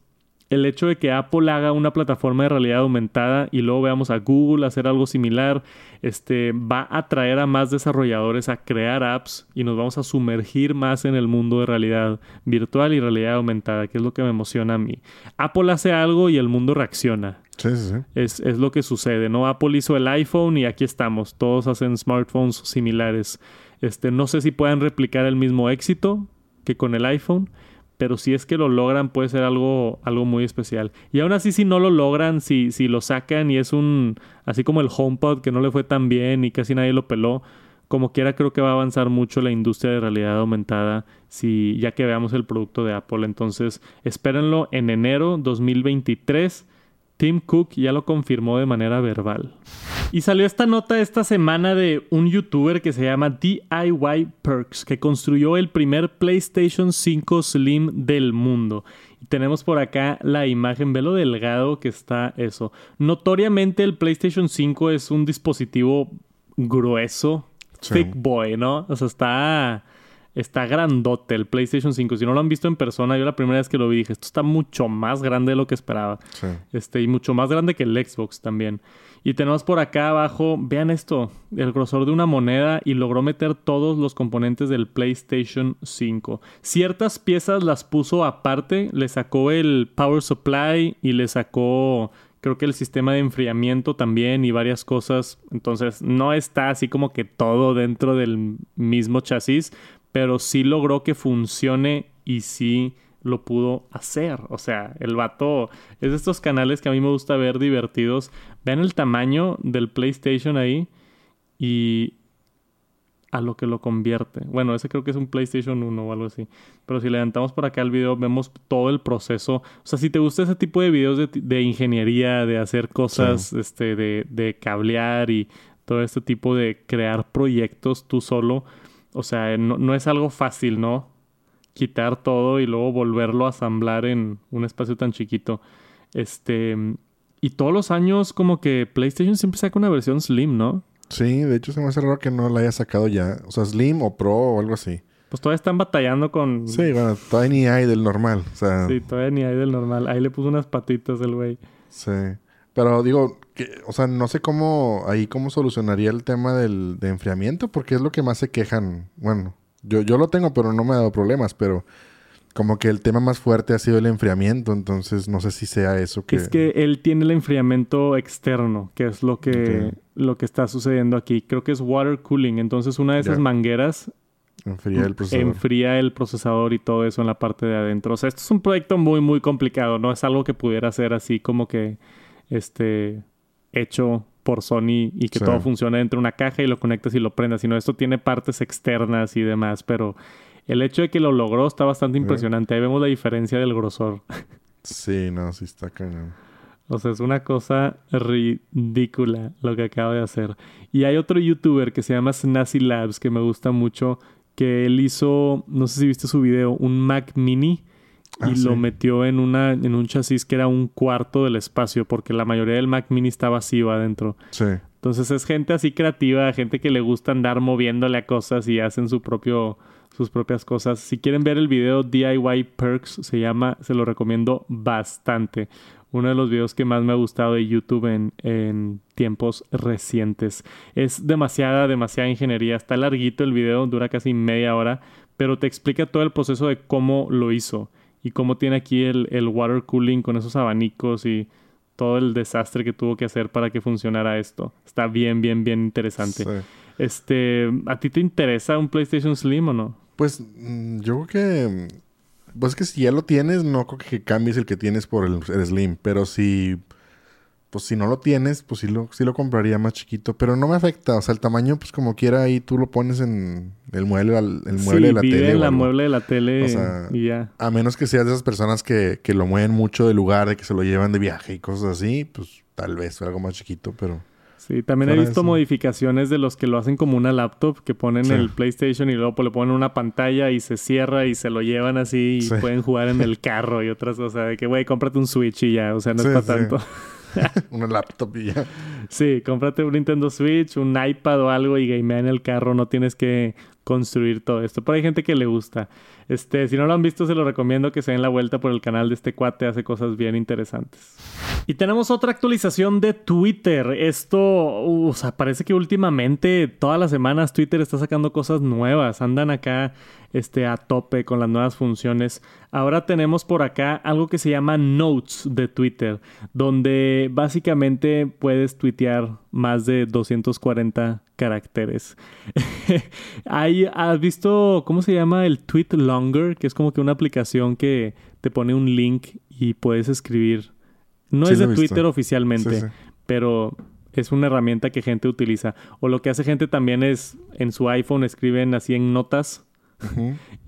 el hecho de que Apple haga una plataforma de realidad aumentada y luego veamos a Google hacer algo similar, este, va a atraer a más desarrolladores a crear apps y nos vamos a sumergir más en el mundo de realidad virtual y realidad aumentada, que es lo que me emociona a mí. Apple hace algo y el mundo reacciona. Sí, sí, sí. Es, es lo que sucede, ¿no? Apple hizo el iPhone y aquí estamos. Todos hacen smartphones similares. Este, no sé si puedan replicar el mismo éxito que con el iPhone, pero si es que lo logran puede ser algo, algo muy especial. Y aún así si no lo logran, si, si lo sacan y es un, así como el HomePod que no le fue tan bien y casi nadie lo peló, como quiera creo que va a avanzar mucho la industria de realidad aumentada si ya que veamos el producto de Apple. Entonces espérenlo en enero 2023. Tim Cook ya lo confirmó de manera verbal. Y salió esta nota esta semana de un youtuber que se llama DIY Perks, que construyó el primer PlayStation 5 Slim del mundo. Y tenemos por acá la imagen, ve lo delgado que está eso. Notoriamente el PlayStation 5 es un dispositivo grueso, sí. thick boy, ¿no? O sea, está está grandote el PlayStation 5. Si no lo han visto en persona, yo la primera vez que lo vi dije, esto está mucho más grande de lo que esperaba. Sí. Este, y mucho más grande que el Xbox también. Y tenemos por acá abajo, vean esto, el grosor de una moneda y logró meter todos los componentes del PlayStation 5. Ciertas piezas las puso aparte, le sacó el power supply y le sacó creo que el sistema de enfriamiento también y varias cosas. Entonces no está así como que todo dentro del mismo chasis, pero sí logró que funcione y sí lo pudo hacer. O sea, el vato es de estos canales que a mí me gusta ver divertidos. Vean el tamaño del PlayStation ahí y a lo que lo convierte. Bueno, ese creo que es un PlayStation 1 o algo así. Pero si levantamos por acá el video, vemos todo el proceso. O sea, si te gusta ese tipo de videos de, de ingeniería, de hacer cosas, sí. este, de, de cablear y todo este tipo de crear proyectos tú solo. O sea, no, no es algo fácil, ¿no? Quitar todo y luego volverlo a asamblar en un espacio tan chiquito. Este. Y todos los años, como que PlayStation siempre saca una versión Slim, ¿no? Sí, de hecho se me hace raro que no la haya sacado ya. O sea, Slim o Pro o algo así. Pues todavía están batallando con. Sí, bueno, todavía ni hay del normal. O sea. Sí, todavía ni hay del normal. Ahí le puso unas patitas el güey. Sí. Pero digo, que, o sea, no sé cómo ahí cómo solucionaría el tema del de enfriamiento, porque es lo que más se quejan. Bueno, yo, yo lo tengo, pero no me ha dado problemas, pero como que el tema más fuerte ha sido el enfriamiento, entonces no sé si sea eso que... Es que él tiene el enfriamiento externo, que es lo que, lo que está sucediendo aquí. Creo que es water cooling, entonces una de esas mangueras enfría el procesador. Enfría el procesador y todo eso en la parte de adentro. O sea, esto es un proyecto muy, muy complicado, no es algo que pudiera ser así como que, este, hecho por Sony y que todo funcione dentro de una caja y lo conectas y lo prendas, sino esto tiene partes externas y demás, pero el hecho de que lo logró está bastante impresionante. Ahí vemos la diferencia del grosor. Sí, no, sí está cañón. O sea, es una cosa ridícula lo que acaba de hacer. Y hay otro youtuber que se llama Snazzy Labs que me gusta mucho, que él hizo, no sé si viste su video, un Mac Mini y ah, lo metió en una en un chasis que era un cuarto del espacio porque la mayoría del Mac Mini está vacío adentro. Sí. Entonces es gente así creativa, gente que le gusta andar moviéndole a cosas y hacen su propio sus propias cosas. Si quieren ver el video DIY Perks, se llama, se lo recomiendo bastante. Uno de los videos que más me ha gustado de YouTube en, en tiempos recientes. Es demasiada, demasiada ingeniería. Está larguito el video, dura casi media hora, pero te explica todo el proceso de cómo lo hizo y cómo tiene aquí el, el water cooling con esos abanicos y todo el desastre que tuvo que hacer para que funcionara esto. Está bien, bien, bien interesante. Este, ¿a ti te interesa un PlayStation Slim o no? Pues mm, yo creo que. Pues que si ya lo tienes, no creo que cambies el que tienes por el, Slim. Pero si. Pues si no lo tienes, pues sí lo, sí lo compraría más chiquito. Pero no me afecta. O sea, el tamaño, pues como quiera, ahí tú lo pones en el mueble, el mueble de la tele. en la mueble de la tele o sea, y ya. A menos que seas de esas personas que, que lo mueven mucho de lugar, de que se lo llevan de viaje y cosas así, pues tal vez algo más chiquito, pero. Sí, también he visto modificaciones de los que lo hacen como una laptop, que ponen el PlayStation y luego pues, le ponen una pantalla y se cierra y se lo llevan así y pueden jugar en el carro y otras cosas. De que, güey, cómprate un Switch y ya, o sea, no es para tanto. una laptop y ya. Sí, cómprate un Nintendo Switch, un iPad o algo y gamea en el carro, no tienes que construir todo esto. Pero hay gente que le gusta. Este, si no lo han visto, se lo recomiendo que se den la vuelta por el canal de este cuate, hace cosas bien interesantes. Y tenemos otra actualización de Twitter. Esto, o sea, parece que últimamente, todas las semanas, Twitter está sacando cosas nuevas. Andan acá este, a tope con las nuevas funciones. Ahora tenemos por acá algo que se llama Notes de Twitter, donde básicamente puedes tuitear más de 240 caracteres. ¿Has visto cómo se llama el Tweet Longer? Que es como que una aplicación que te pone un link y puedes escribir. No es de Twitter oficialmente, pero es una herramienta que gente utiliza. O lo que hace gente también es en su iPhone escriben así en notas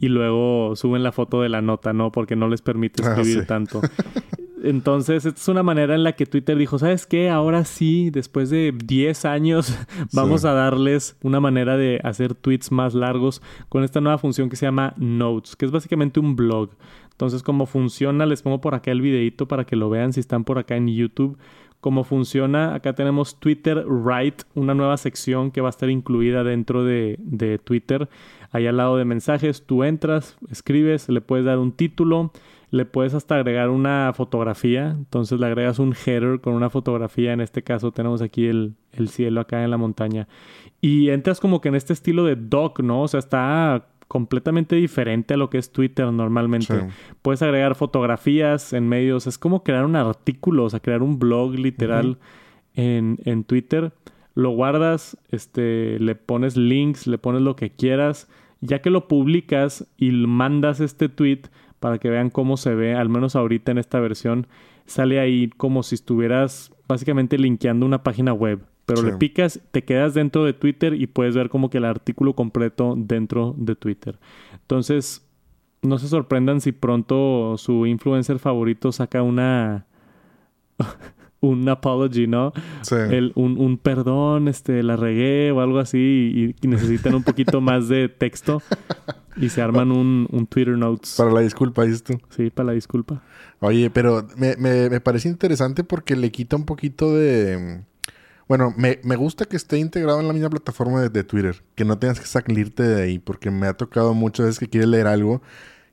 y luego suben la foto de la nota, ¿no? Porque no les permite ah, escribir tanto. Entonces, esta es una manera en la que Twitter dijo, ¿sabes qué? Ahora sí, después de 10 años, vamos a darles una manera de hacer tweets más largos con esta nueva función que se llama Notes, que es básicamente un blog. Entonces, cómo funciona, les pongo por acá el videito para que lo vean si están por acá en YouTube. Cómo funciona, acá tenemos Twitter Write, una nueva sección que va a estar incluida dentro de, de Twitter. Ahí al lado de mensajes, tú entras, escribes, le puedes dar un título, le puedes hasta agregar una fotografía. Entonces le agregas un header con una fotografía. En este caso tenemos aquí el, cielo acá en la montaña. Y entras como que en este estilo de doc, ¿no? O sea, está completamente diferente a lo que es Twitter normalmente. Puedes agregar fotografías en medios. Es como crear un artículo, o sea, crear un blog literal en, en Twitter. Lo guardas, este, le pones links, le pones lo que quieras ya que lo publicas y mandas este tweet para que vean cómo se ve, al menos ahorita en esta versión, sale ahí como si estuvieras básicamente linkeando una página web. Pero le picas, te quedas dentro de Twitter y puedes ver como que el artículo completo dentro de Twitter. Entonces, no se sorprendan si pronto su influencer favorito saca una un apology, ¿no? Sí. El, un, un perdón, este, la regué o algo así y, y necesitan un poquito más de texto y se arman un, un Twitter Notes. Para la disculpa, dices tú. Sí, para la disculpa. Oye, pero me, me, me parece interesante porque le quita un poquito de... Bueno, me, me gusta que esté integrado en la misma plataforma de, de Twitter. Que no tengas que salirte de ahí. Porque me ha tocado muchas veces que quieres leer algo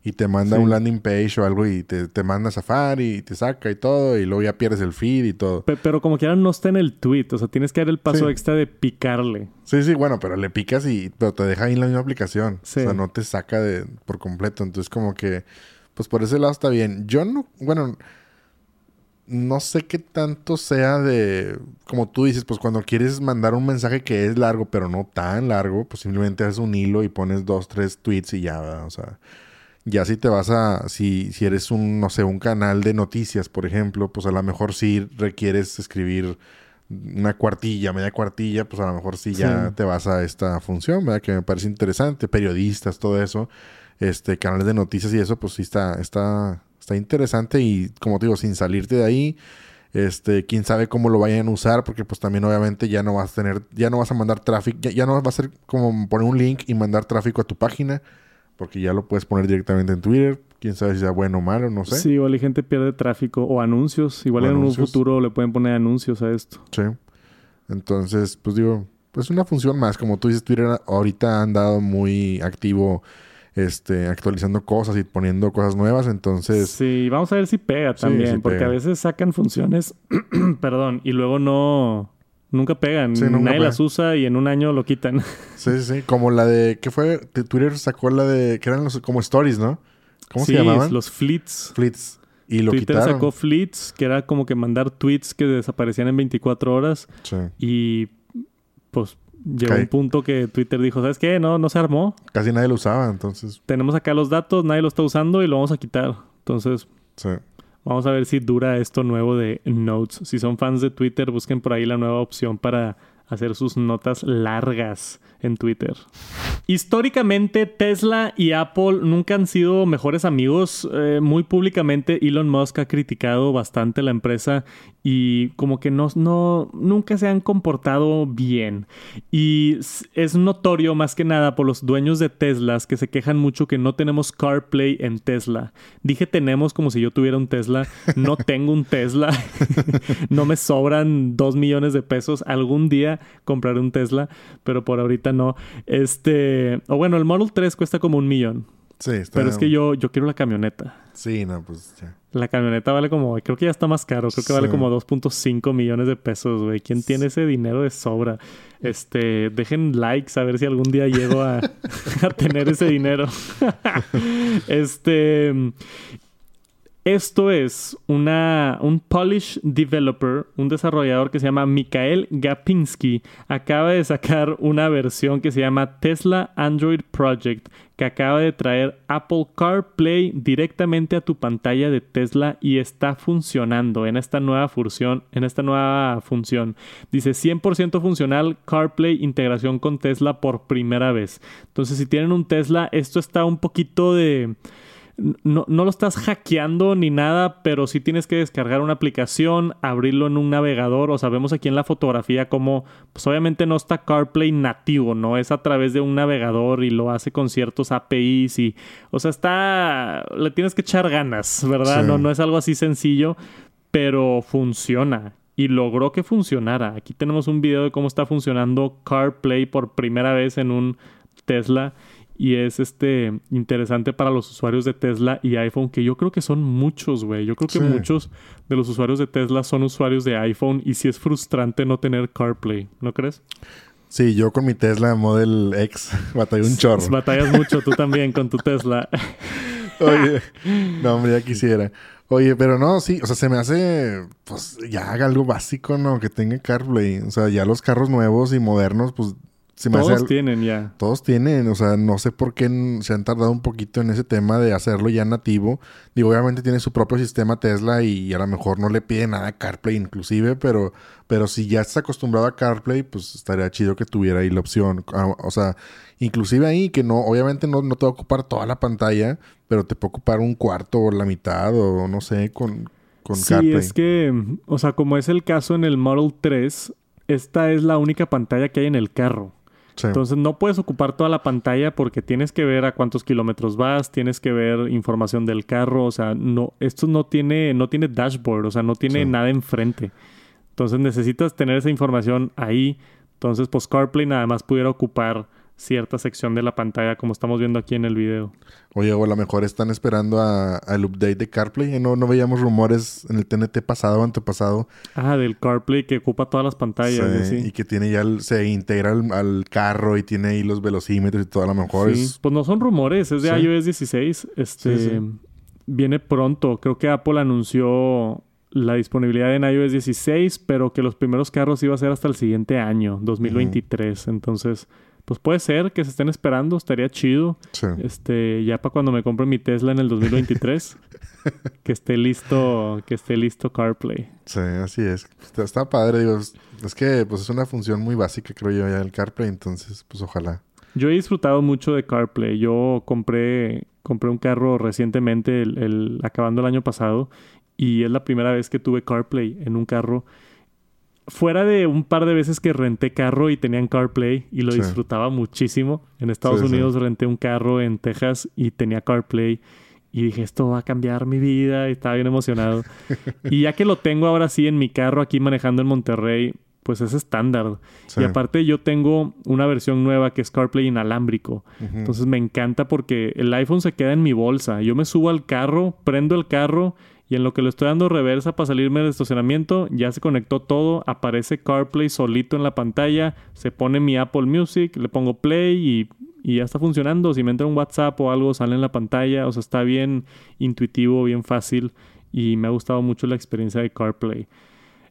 y te manda Sí. un landing page o algo y te, te manda Safari y te saca y todo. Y luego ya pierdes el feed y todo. Pe- pero como quiera no está en el tweet. O sea, tienes que dar el paso Sí. extra de picarle. Sí, sí, bueno, pero le picas y pero te deja ahí en la misma aplicación. Sí. O sea, no te saca de por completo. Entonces, como que, pues por ese lado está bien. Yo no, bueno, no sé qué tanto sea de, como tú dices, pues cuando quieres mandar un mensaje que es largo, pero no tan largo, pues simplemente haces un hilo y pones dos, tres tweets y ya, ¿verdad? O sea, ya si te vas a, si, si eres un, no sé, un canal de noticias, por ejemplo, pues a lo mejor sí requieres escribir una cuartilla, media cuartilla, pues a lo mejor sí ya Sí. te vas a esta función, ¿verdad? Que me parece interesante, periodistas, todo eso, este, canales de noticias y eso, pues sí está, está, está interesante y como te digo, sin salirte de ahí, este, quién sabe cómo lo vayan a usar, porque pues también obviamente ya no vas a tener, ya no vas a mandar tráfico, ya, ya no va a ser como poner un link y mandar tráfico a tu página, porque ya lo puedes poner directamente en Twitter, quién sabe si sea bueno o malo, no sé. Sí, igual y gente pierde tráfico o anuncios. Igual O en anuncios. un futuro le pueden poner anuncios a esto. Sí. Entonces, pues digo, pues una función más. Como tú dices, Twitter ahorita ha andado muy activo este, actualizando cosas y poniendo cosas nuevas. Entonces, Sí, vamos a ver si pega Sí, también, sí porque pega. a veces sacan funciones, perdón, y luego no, nunca pegan, Sí, nunca nadie las usa y en un año lo quitan. sí, sí, sí. Como la de, ¿qué fue? Twitter sacó la de, que eran los, como stories, ¿no? ¿Cómo sí, se llamaban? los fleets. Flits. Y lo Twitter quitaron. sacó fleets, que era como que mandar tweets que desaparecían en 24 horas Sí. y pues llegó un punto que Twitter dijo, ¿sabes qué? No, no se armó. Casi nadie lo usaba, entonces, Tenemos acá los datos, nadie lo está usando y lo vamos a quitar. Entonces, sí. Vamos a ver si dura esto nuevo de Notes. Si son fans de Twitter, busquen por ahí la nueva opción para hacer sus notas largas en Twitter. Históricamente, Tesla y Apple nunca han sido mejores amigos. Eh, muy públicamente, Elon Musk ha criticado bastante la empresa y como que no, no, nunca se han comportado bien. Y es notorio más que nada por los dueños de Teslas que se quejan mucho que no tenemos CarPlay en Tesla. Dije tenemos como si yo tuviera un Tesla. No tengo un Tesla. no me sobran dos millones de pesos. Algún día compraré un Tesla, pero por ahorita no. Este, o bueno, el Model 3 cuesta como un millón. Sí, está... Pero es que yo, yo quiero la camioneta. Sí, no, pues ya. La camioneta vale como, creo que ya está más caro, creo que vale Sí. como 2.5 millones de pesos, güey. ¿Quién tiene ese dinero de sobra? Este, dejen likes a ver si algún día llego a, a tener ese dinero. este, esto es un Polish developer, un desarrollador que se llama Mikael Gapinski. Acaba de sacar una versión que se llama Tesla Android Project, que acaba de traer Apple CarPlay directamente a tu pantalla de Tesla y está funcionando en esta nueva función. En esta nueva función. Dice 100% funcional CarPlay integración con Tesla por primera vez. Entonces, si tienen un Tesla, esto está un poquito de no, no lo estás hackeando ni nada, pero sí tienes que descargar una aplicación, abrirlo en un navegador. O sea, vemos aquí en la fotografía como, pues obviamente no está CarPlay nativo, ¿no? Es a través de un navegador y lo hace con ciertos APIs y, o sea, está, le tienes que echar ganas, ¿verdad? Sí. No, no es algo así sencillo, pero funciona. Y logró que funcionara. Aquí tenemos un video de cómo está funcionando CarPlay por primera vez en un Tesla y es este interesante para los usuarios de Tesla y iPhone, que yo creo que son muchos, güey. Yo creo que Sí. muchos de los usuarios de Tesla son usuarios de iPhone y sí es frustrante no tener CarPlay, ¿no crees? Sí, yo con mi Tesla Model X batallé un chorro. Batallas mucho tú también con tu Tesla. Oye, no, hombre, ya quisiera. Oye, pero no, sí, o sea, se me hace, pues, ya haga algo básico, ¿no? Que tenga CarPlay. O sea, ya los carros nuevos y modernos, pues, se me hace... Todos tienen ya. Todos tienen, o sea, no sé por qué se han tardado un poquito en ese tema de hacerlo ya nativo. Digo, obviamente tiene su propio sistema Tesla y a lo mejor no le pide nada a CarPlay inclusive, pero, pero si ya estás acostumbrado a CarPlay, pues estaría chido que tuviera ahí la opción. Ah, O sea, inclusive ahí que no, obviamente no, no te va a ocupar toda la pantalla, pero te puede ocupar un cuarto o la mitad o no sé, con... con sí, CarPlay. es que, o sea, como es el caso en el Model 3, esta es la única pantalla que hay en el carro. Sí. Entonces no puedes ocupar toda la pantalla porque tienes que ver a cuántos kilómetros vas, tienes que ver información del carro, o sea, no, esto no tiene, no tiene dashboard, o sea, no tiene Sí. nada enfrente. Entonces necesitas tener esa información ahí. Entonces, pues CarPlay nada más pudiera ocupar cierta sección de la pantalla, como estamos viendo aquí en el video. Oye, o a lo mejor están esperando a- al update de CarPlay. No, no veíamos rumores en el TNT pasado o antepasado. Ah, del CarPlay que ocupa todas las pantallas. Sí, y que tiene ya, el- se integra al, al carro y tiene ahí los velocímetros y todo. A lo mejor Sí, es... Pues no son rumores, es de iOS 16. Este viene pronto. Creo que Apple anunció la disponibilidad en iOS 16, pero que los primeros carros iba a ser hasta el siguiente año, 2023. Entonces, pues puede ser que se estén esperando, estaría chido. Sí. Este, ya para cuando me compre mi Tesla en el 2023, que esté listo, que esté listo CarPlay. Sí, así es. Está, está padre, digo. Es, es que pues es una función muy básica, creo yo, ya el CarPlay. Entonces, pues ojalá. Yo he disfrutado mucho de CarPlay. Yo compré, compré un carro recientemente, el, el- acabando el año pasado, y es la primera vez que tuve CarPlay en un carro. Fuera de un par de veces que renté carro y tenían CarPlay y lo Sí. disfrutaba muchísimo. En Estados Sí, sí. Unidos renté un carro en Texas y tenía CarPlay. Y dije, esto va a cambiar mi vida. Y estaba bien emocionado. y ya que lo tengo ahora sí en mi carro aquí manejando en Monterrey, pues es estándar. Y aparte yo tengo una versión nueva que es CarPlay inalámbrico. Ujú. Entonces me encanta porque el iPhone se queda en mi bolsa. Yo me subo al carro, prendo el carro y en lo que le estoy dando reversa para salirme del estacionamiento, ya se conectó todo, aparece CarPlay solito en la pantalla, se pone mi Apple Music, le pongo play y, y ya está funcionando. Si me entra un WhatsApp o algo, sale en la pantalla. O sea, está bien intuitivo, bien fácil y me ha gustado mucho la experiencia de CarPlay.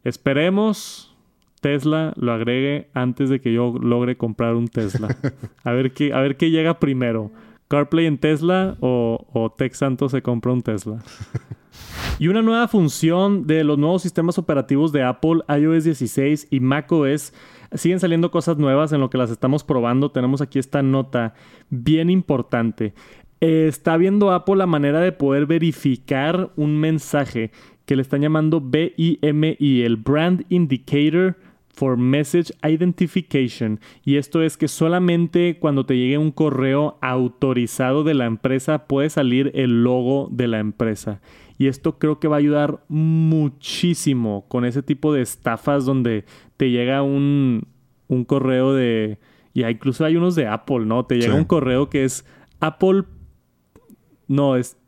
Esperemos Tesla lo agregue antes de que yo logre comprar un Tesla. A ver qué, a ver qué llega primero. CarPlay en Tesla o, o Tex Santos se compra un Tesla. Y una nueva función de los nuevos sistemas operativos de Apple, iOS 16 y macOS. Siguen saliendo cosas nuevas en lo que las estamos probando. Tenemos aquí esta nota bien importante. Eh, está viendo Apple la manera de poder verificar un mensaje que le están llamando BIMI, el Brand Indicator for Message Identification. Y esto es que solamente cuando te llegue un correo autorizado de la empresa puede salir el logo de la empresa. Y esto creo que va a ayudar muchísimo con ese tipo de estafas donde te llega un, un correo de... Y incluso hay unos de Apple, ¿no? Te llega Sí. un correo que es Apple... No, es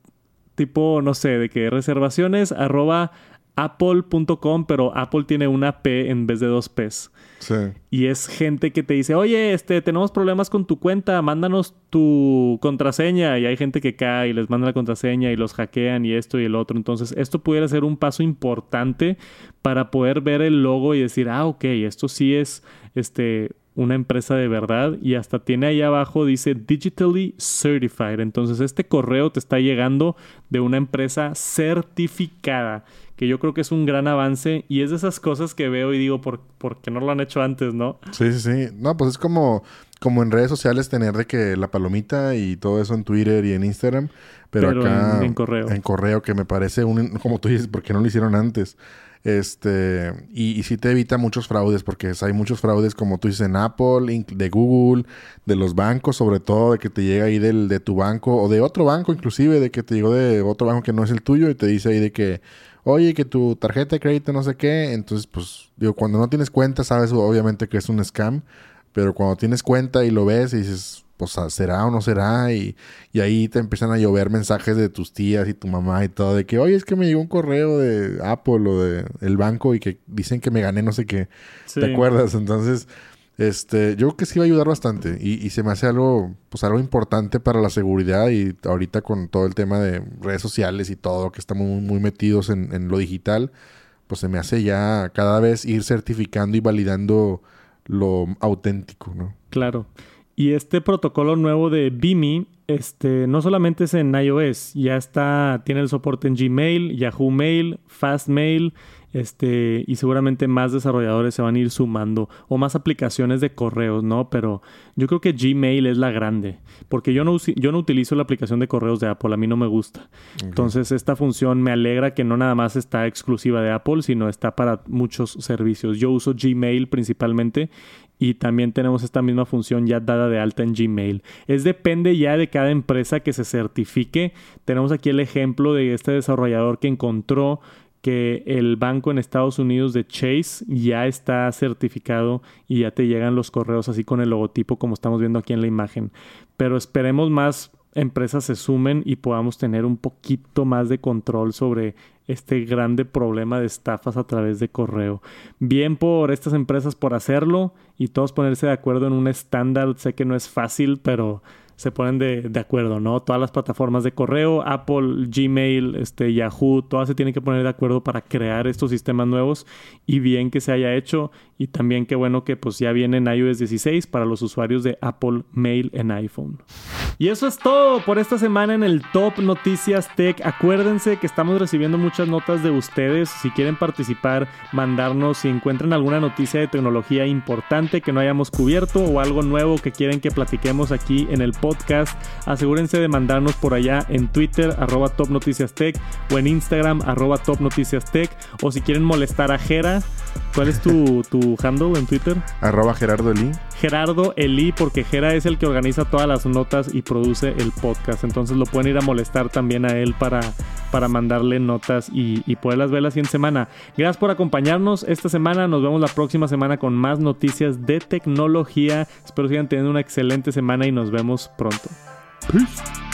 tipo, no sé, de que reservaciones arroba apple.com, pero Apple tiene una P en vez de dos Ps. Sí. Y es gente que te dice, oye, este, tenemos problemas con tu cuenta, mándanos tu contraseña. Y hay gente que cae y les manda la contraseña y los hackean y esto y el otro. Entonces, esto pudiera ser un paso importante para poder ver el logo y decir, ah, ok, esto sí es este, una empresa de verdad. Y hasta tiene ahí abajo, dice Digitally Certified. Entonces, este correo te está llegando de una empresa certificada que yo creo que es un gran avance y es de esas cosas que veo y digo, ¿por, por qué no lo han hecho antes, no? Sí, sí, sí. No, pues es como, como en redes sociales tener de que la palomita y todo eso en Twitter y en Instagram. Pero, Pero acá en- en correo. En correo, que me parece un, como tú dices, porque no lo hicieron antes. Este, y, y sí te evita muchos fraudes, porque hay muchos fraudes, como tú dices, en Apple, de Google, de los bancos, sobre todo, de que te llega ahí del, de tu banco, o de otro banco, inclusive, de que te llegó de otro banco que no es el tuyo, y te dice ahí de que, oye, que tu tarjeta de crédito no sé qué. Entonces, pues, digo, cuando no tienes cuenta, sabes obviamente que es un scam, pero cuando tienes cuenta y lo ves y dices, pues, ¿será o no será? Y, y ahí te empiezan a llover mensajes de tus tías y tu mamá y todo, de que, oye, es que me llegó un correo de Apple o de el banco y que dicen que me gané no sé qué. Sí. ¿Te acuerdas? Entonces, este, yo creo que sí va a ayudar bastante y, se me hace algo, pues algo importante para la seguridad y ahorita con todo el tema de redes sociales y todo, que estamos muy, muy metidos en, en lo digital, pues se me hace ya cada vez ir certificando y validando lo auténtico, ¿no? Claro. Y este protocolo nuevo de BIMI, este, no solamente es en iOS, ya está, tiene el soporte en Gmail, Yahoo Mail, Fastmail, Este, y seguramente más desarrolladores se van a ir sumando o más aplicaciones de correos, ¿no? Pero yo creo que Gmail es la grande, porque yo no, yo no utilizo la aplicación de correos de Apple, a mí no me gusta. Entonces, esta función me alegra que no nada más está exclusiva de Apple, sino está para muchos servicios. Yo uso Gmail principalmente y también tenemos esta misma función ya dada de alta en Gmail. Es depende ya de cada empresa que se certifique. Tenemos aquí el ejemplo de este desarrollador que encontró que el banco en Estados Unidos de Chase ya está certificado y ya te llegan los correos así con el logotipo como estamos viendo aquí en la imagen. Pero esperemos más empresas se sumen y podamos tener un poquito más de control sobre este grande problema de estafas a través de correo. Bien por estas empresas por hacerlo y todos ponerse de acuerdo en un estándar. Sé que no es fácil, pero se ponen de, de, acuerdo, ¿no? Todas las plataformas de correo, Apple, Gmail, este, Yahoo, todas se tienen que poner de acuerdo para crear estos sistemas nuevos y bien que se haya hecho y también qué bueno que pues ya viene en iOS 16 para los usuarios de Apple Mail en iPhone. Y eso es todo por esta semana en el Top Noticias Tech. Acuérdense que estamos recibiendo muchas notas de ustedes. Si quieren participar, mandarnos si encuentran alguna noticia de tecnología importante que no hayamos cubierto o algo nuevo que quieren que platiquemos aquí en el podcast, asegúrense de mandarnos por allá en Twitter, arroba Top Noticias Tech, o en Instagram, arroba Top Noticias Tech, o si quieren molestar a Jera, ¿cuál es tu, tu handle en Twitter? Arroba Gerardo Eli. Gerardo Eli, porque Gera es el que organiza todas las notas y produce el podcast. Entonces lo pueden ir a molestar también a él para, para mandarle notas y, y poderlas ver la siguiente semana. Gracias por acompañarnos esta semana. Nos vemos la próxima semana con más noticias de tecnología. Espero sigan teniendo una excelente semana y nos vemos pronto. Peace.